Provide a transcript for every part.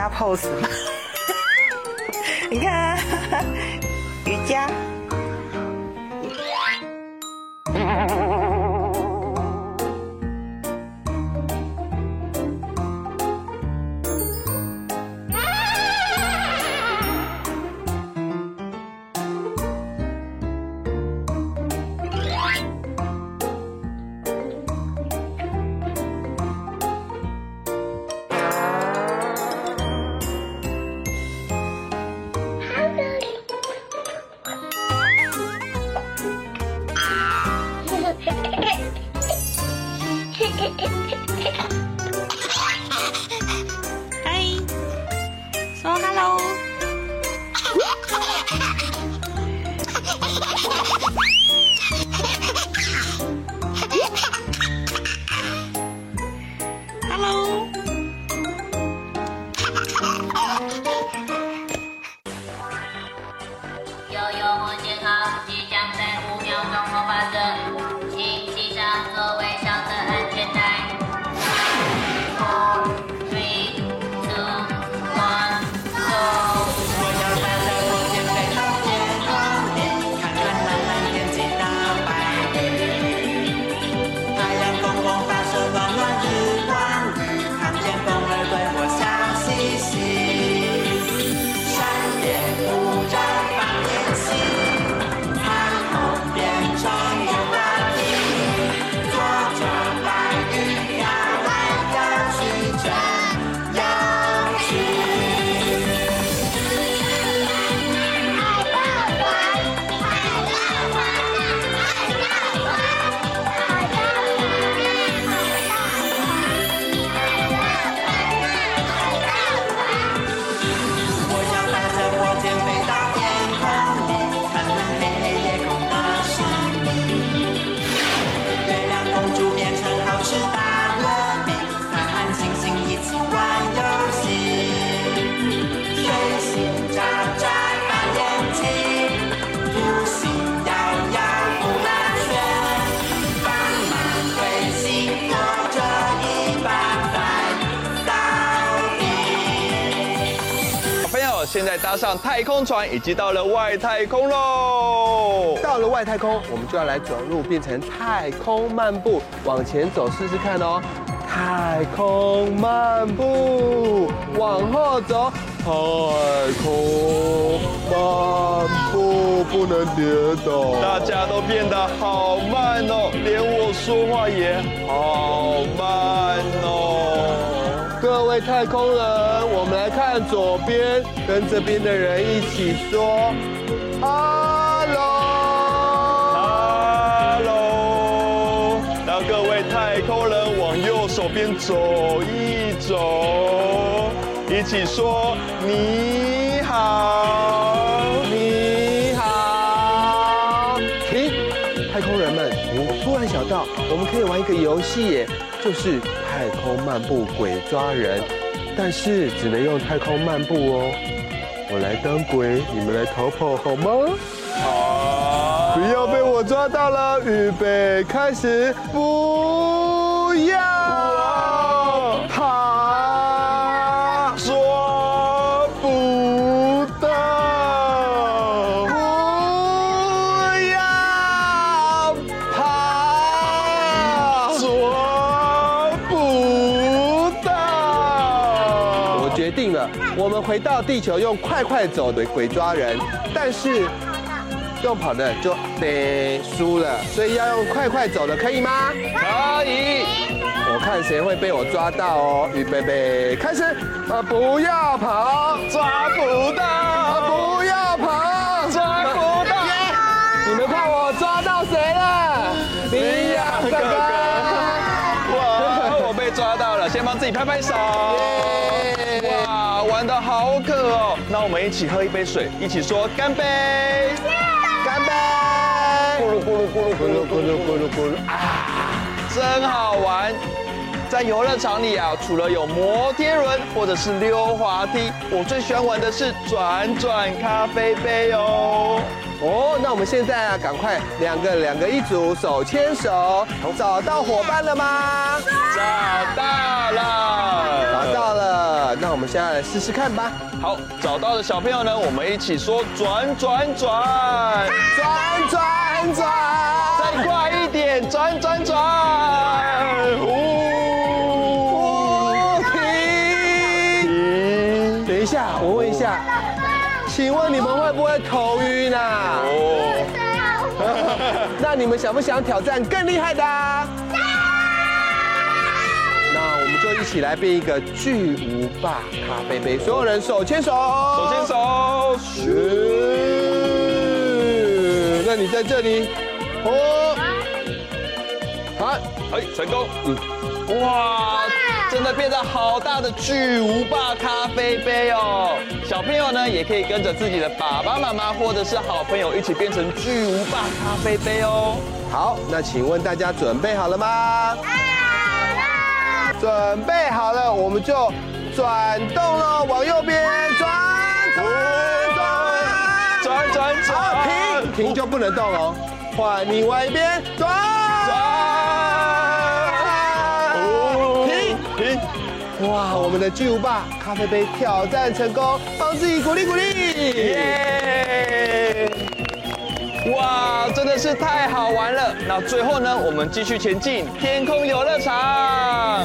加 pose 吗？搭上太空船，已经到了外太空喽！到了外太空，我们就要来走路，变成太空漫步，往前走试试看哦。太空漫步，往后走。太空漫步，不能跌倒。大家都变得好慢哦，连我说话也好慢。各位太空人，我们来看左边，跟这边的人一起说哈喽，哈喽。让各位太空人往右手边走一走，一起说你好，你好。停，太空人们，我突然想到，我们可以玩一个游戏耶，就是。太空漫步鬼抓人，但是只能用太空漫步哦。我来当鬼，你们来逃跑好吗？好，不要被我抓到了。预备，开始，不们回到地球，用快快走的鬼抓人，但是用跑的就得输了，所以要用快快走的，可以吗？可以。我看谁会被我抓到哦。预备备，开始。啊，不要跑，抓不到。啊，不要跑，抓不到。你们看我抓到谁了？你呀，哥哥。哇，我被抓到了，先帮自己拍拍手。们一起喝一杯水，一起说干杯！干杯！咕噜咕噜咕噜咕噜咕噜咕噜咕噜啊，真好玩！在游乐场里啊，除了有摩天轮或者是溜滑梯，我最喜欢玩的是转转咖啡杯哦。哦，那我们现在啊，赶快两个两个一组，手牵手，找到伙伴了吗？找到了，找到了。那那我们现在来试试看吧。好，找到的小朋友呢，我们一起说转转转，转转转，再快一点，转转转，请问你们会不会头晕啊？哦，那你们想不想挑战更厉害的？那我们就一起来变一个巨无霸咖啡杯，所有人手牵手，手牵手，是。那你在这里，哦，好，哎，成功，嗯，哇，真的变得好大的巨无霸咖啡杯哦！小朋友呢，也可以跟着自己的爸爸妈妈或者是好朋友一起变成巨无霸咖啡杯哦。好，那请问大家准备好了吗？准备好了，我们就转动了，往右边转转转转转转，停停就不能动哦，换另外一边转转，哇，我们的巨无霸咖啡杯挑战成功，帮自己鼓励鼓励，耶！哇，真的是太好玩了！那最后呢，我们继续前进天空游乐场。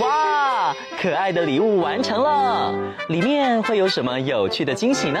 哇，可爱的礼物完成了，里面会有什么有趣的惊喜呢？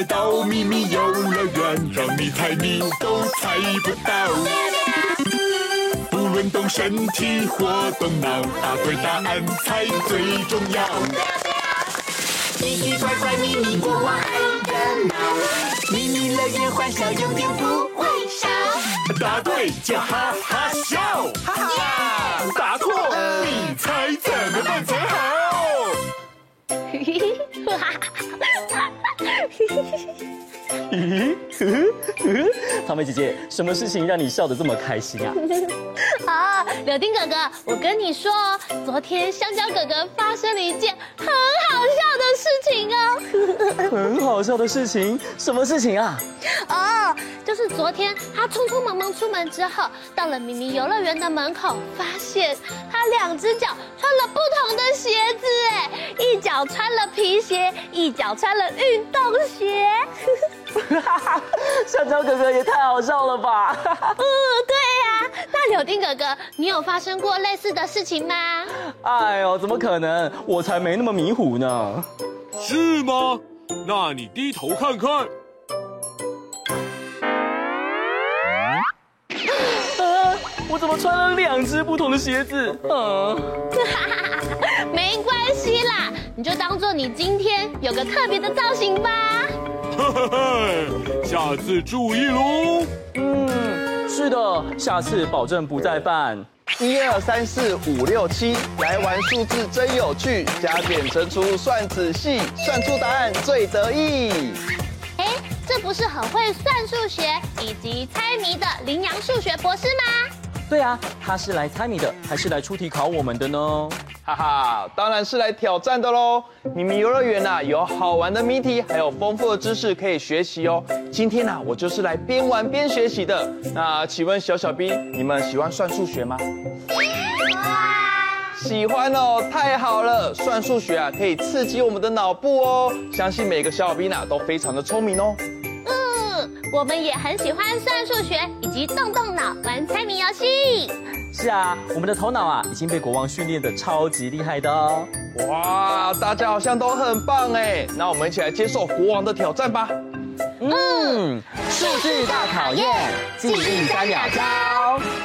来到秘密游乐园，让你猜谜都猜不到。不论动身体或动脑，答对答案才最重要。奇奇怪怪咪咪国王爱热闹，咪咪乐园欢笑永远不会少。答对就哈哈笑，哈哈！答错，你猜怎么办才好？嘿嘿嘿，哈哈 Hehehehe 哈咦，糖梅姐姐，什么事情让你笑得这么开心啊？啊，柳丁哥哥，我跟你说，昨天香蕉哥哥发生了一件很好笑的事情哦。很好笑的事情？什么事情啊？哦，就是昨天他匆匆忙忙出门之后，到了咪咪游乐园的门口，发现他两只脚穿了不同的鞋子，哎，一脚穿了皮鞋，一脚穿了运动鞋。香蕉哥哥也太好笑了吧！嗯，对呀。那柳丁哥哥，你有发生过类似的事情吗？哎呦，怎么可能？我才没那么迷糊呢。是吗？那你低头看看。啊，我怎么穿了两只不同的鞋子？啊，没关系啦，你就当做你今天有个特别的造型吧。下次注意喽。嗯，是的，下次保证不再犯。一二三四五六七，来玩数字真有趣，加减乘除算仔细，算出答案最得意。哎，这不是很会算数学以及猜谜的羚羊数学博士吗？对啊，他是来猜谜的，还是来出题考我们的呢？哈哈，当然是来挑战的喽！你们游乐园呐，有好玩的谜题，还有丰富的知识可以学习哦。今天啊，我就是来边玩边学习的。那请问小小兵，你们喜欢算数学吗？喜欢哦，太好了！算数学啊，可以刺激我们的脑部哦。相信每个小小兵啊，都非常的聪明哦。嗯，我们也很喜欢算数学以及动动脑玩猜谜游戏。是啊，我们的头脑啊已经被国王训练得超级厉害的哦。哇，大家好像都很棒哎，那我们一起来接受国王的挑战吧。嗯，数据大考验，记忆三秒钟。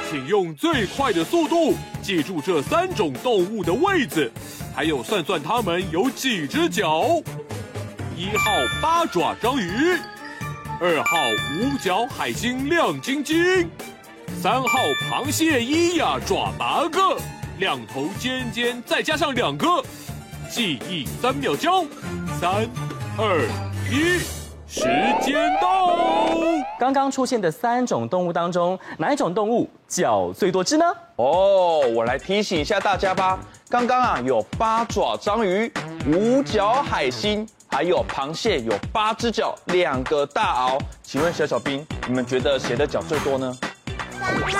请用最快的速度记住这三种动物的位置，还有算算它们有几只脚。一号八爪章鱼，二号五角海星亮晶晶。三号螃蟹伊呀爪八个，两头尖尖，再加上两个，记忆三秒钟，三、二、一，时间到。刚刚出现的三种动物当中，哪一种动物脚最多只呢？哦，我来提醒一下大家吧。刚刚啊有八爪章鱼、五角海星，还有螃蟹有八只脚，两个大螯。请问小小兵，你们觉得谁的脚最多呢？螃蟹，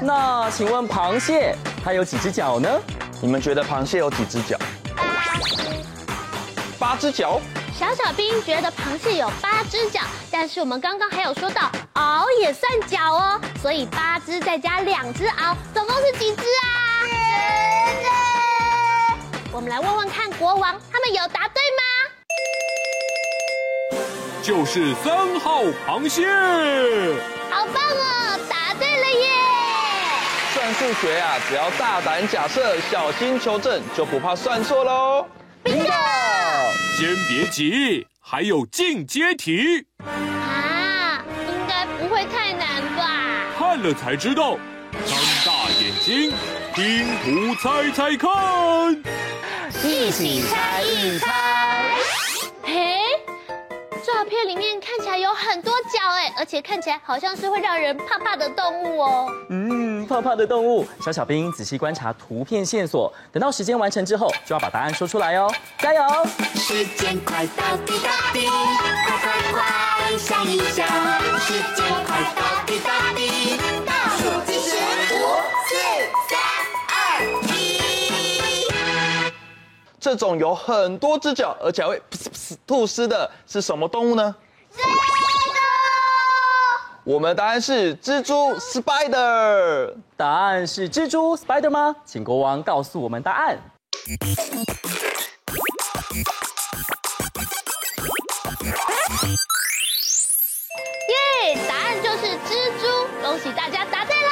那请问螃蟹它有几只脚呢？你们觉得螃蟹有几只脚？八只脚。小小兵觉得螃蟹有八只脚，但是我们刚刚还有说到螯也算脚哦，所以八只再加两只螯，总共是几只啊？十只。国王，他们有答对吗？就是三号螃蟹，好棒哦，答对了耶！算数学啊，只要大胆假设，小心求证，就不怕算错喽。Bingo！先别急，还有进阶题啊，应该不会太难吧？看了才知道，张大眼睛，拼图猜猜看，一起猜一猜。嘿。照片里面看起来有很多脚哎，而且看起来好像是会让人怕怕的动物哦。嗯，怕怕的动物，小小兵仔细观察图片线索，等到时间完成之后，就要把答案说出来哦。加油！时间快到滴答滴，快快快想一想，时间快到滴答滴。这种有很多只脚，而且还会噗噗噗吐丝的是什么动物呢？蜘蛛。我们的答案是蜘蛛 （spider）。答案是蜘蛛 （spider） 吗？请国王告诉我们答案。耶，答案就是蜘蛛，恭喜大家答对啦！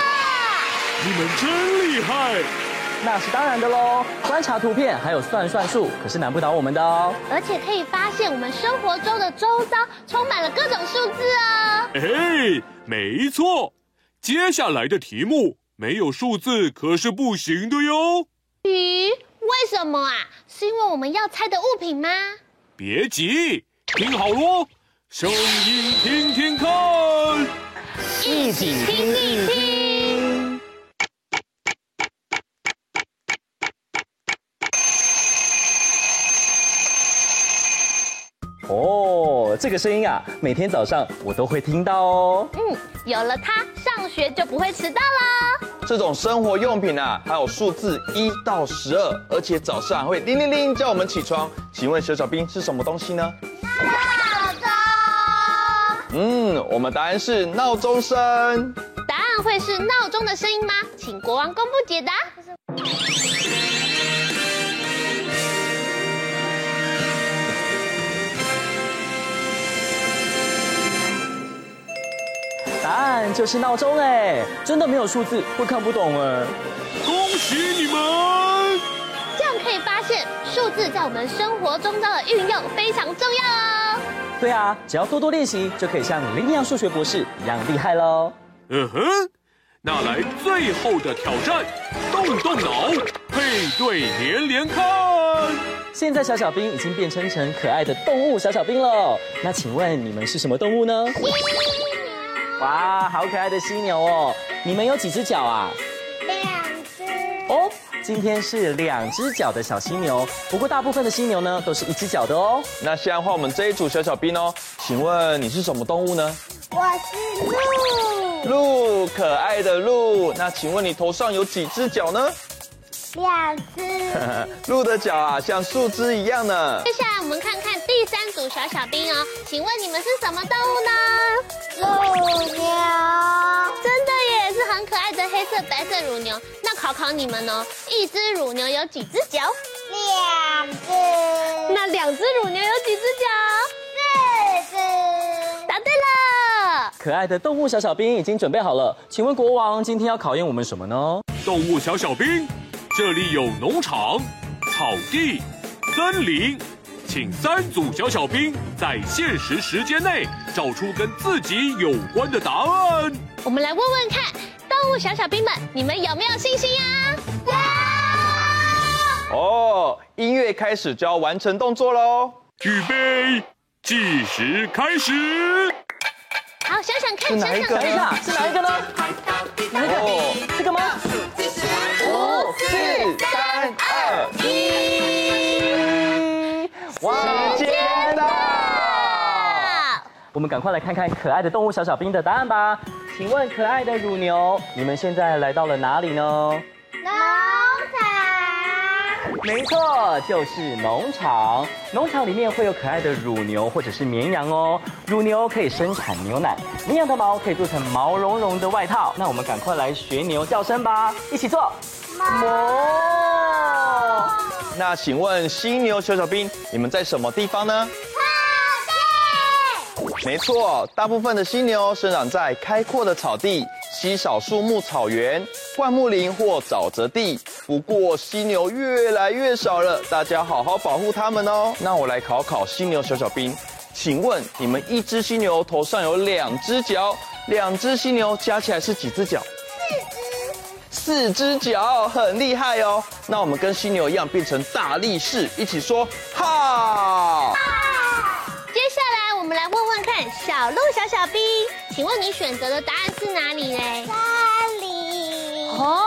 你们真厉害。那是当然的喽，观察图片还有算算术，可是难不倒我们的哦。而且可以发现我们生活中的周遭充满了各种数字哦。哎，没错，接下来的题目没有数字可是不行的哟。咦，为什么啊？是因为我们要猜的物品吗？别急，听好喽，声音听听看，一起听一听。这个声音啊，每天早上我都会听到哦。嗯，有了它，上学就不会迟到啦。这种生活用品啊，还有数字一到十二，而且早上会叮铃铃叫我们起床。请问小小兵是什么东西呢？闹钟。嗯，我们答案是闹钟声。答案会是闹钟的声音吗？请国王公布解答。答案就是闹钟哎，真的没有数字会看不懂哎。恭喜你们！这样可以发现数字在我们生活中的运用非常重要哦。对啊，只要多多练习，就可以像林阳数学博士一样厉害喽。嗯哼，那来最后的挑战，动动脑，配对连连看。现在小小兵已经变成成可爱的动物小小兵了，那请问你们是什么动物呢？哇，好可爱的犀牛哦！你们有几只脚啊？两只。哦，今天是两只脚的小犀牛。不过大部分的犀牛呢，都是一只脚的哦。那现在换我们这一组小小兵哦。请问你是什么动物呢？我是鹿。鹿，可爱的鹿。那请问你头上有几只脚呢？两只。鹿的脚啊，像树枝一样呢。接下来我们看看第三组小小兵哦。请问你们是什么动物呢？乳牛，真的耶，是很可爱的黑色、白色乳牛。那考考你们哦，一只乳牛有几只脚？两只。那两只乳牛有几只脚？四只。答对了。可爱的动物小小兵已经准备好了，请问国王今天要考验我们什么呢？动物小小兵，这里有农场、草地、森林。请三组小小兵在限时时间内找出跟自己有关的答案。我们来问问看，动物小小兵们，你们有没有信心呀？有。哦，音乐开始就要完成动作喽。预备，计时开始。好，想想看，是哪一个？等一下，是哪一个呢？哪一个？哦，这个吗？五、四、三、二、一。时间到！我们赶快来看看可爱的动物小小兵的答案吧。请问可爱的乳牛，你们现在来到了哪里呢？农场。没错，就是农场。农场里面会有可爱的乳牛或者是绵羊哦。乳牛可以生产牛奶，绵羊的毛可以做成毛茸茸的外套。那我们赶快来学牛叫声吧，一起做。那请问犀牛小小兵，你们在什么地方呢？草地。没错，大部分的犀牛生长在开阔的草地、稀少树木草原、灌木林或沼泽地。不过犀牛越来越少了，大家好好保护它们哦。那我来考考犀牛小小兵，请问你们一只犀牛头上有两只脚，两只犀牛加起来是几只脚？四只脚，很厉害哦。那我们跟犀牛一样变成大力士，一起说哈。接下来我们来问问看，小鹿小小兵，请问你选择的答案是哪里呢？森林。哦，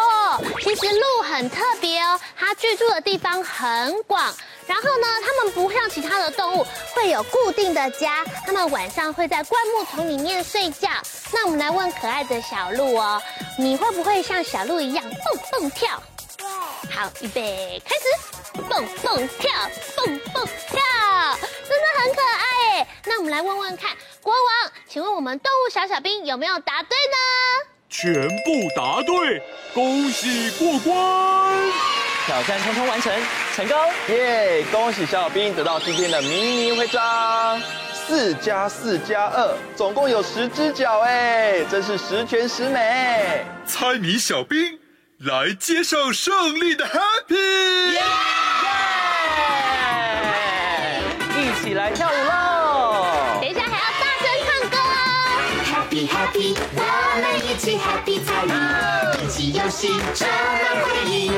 其实鹿很特别哦，它居住的地方很广。然后呢，它们不像其他的动物会有固定的家，它们晚上会在灌木丛里面睡觉。那我们来问可爱的小鹿哦，你会不会像小鹿一样蹦蹦跳？对。好，预备开始。蹦蹦跳，蹦蹦跳，真的很可爱耶。那我们来问问看，国王，请问我们动物小小兵有没有答对呢？全部答对，恭喜过关！挑战通通完成，成功！耶！恭喜小小兵得到今天的迷你徽章。四加四加二，总共有十只脚哎，真是十全十美。猜谜小兵来接受胜利的 Happy！耶！一起来跳舞喽！等一下还要大声唱歌哦！Happy Happy，一起游戏充满回忆。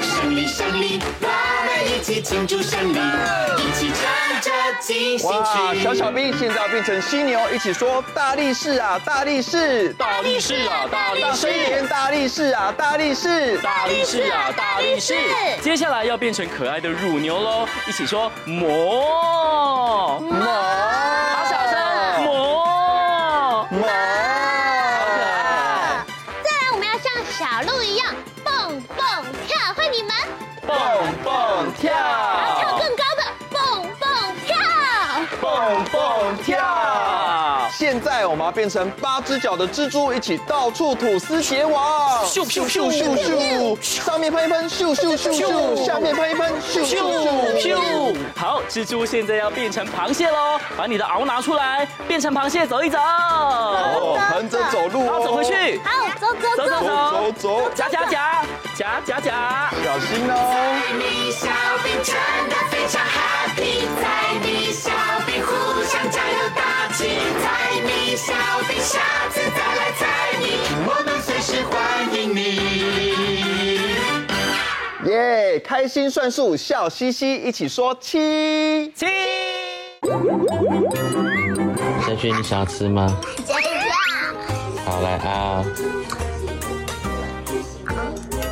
胜利胜利，我们一起庆祝胜利，一起唱着。哇！小小兵现在要变成犀牛，一起说大力士啊，大力士，大力士啊，大力士，大力士啊，大力士，大力士啊，大力士。接下来要变成可爱的乳牛喽，一起说磨磨，马路一样蹦蹦跳，欢迎你们现在我们要变成八只脚的蜘蛛，一起到处吐丝结网。咻咻咻咻咻！上面喷一喷，咻咻咻咻！下面喷一喷，咻咻咻咻！好，蜘蛛现在要变成螃蟹喽，把你的螯拿出来，变成螃蟹走一走。哦，横着走路，好，走回去。好，走走走走走走，夹夹夹夹夹夹，小心哦。在你小兵真的非常 happy，在你小兵互相加油打气，猜谜小兵下次再来猜谜，我们随时欢迎你。耶，开心算数，笑嘻嘻，一起说七七。小雪，你想要吃吗？想要。好，来啊。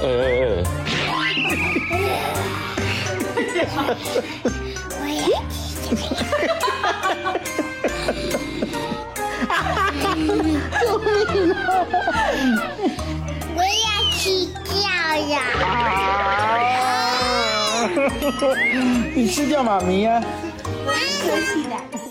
呃呃呃。我 也 吃。救命啊！我要睡觉呀！你睡觉妈咪呀？收起来。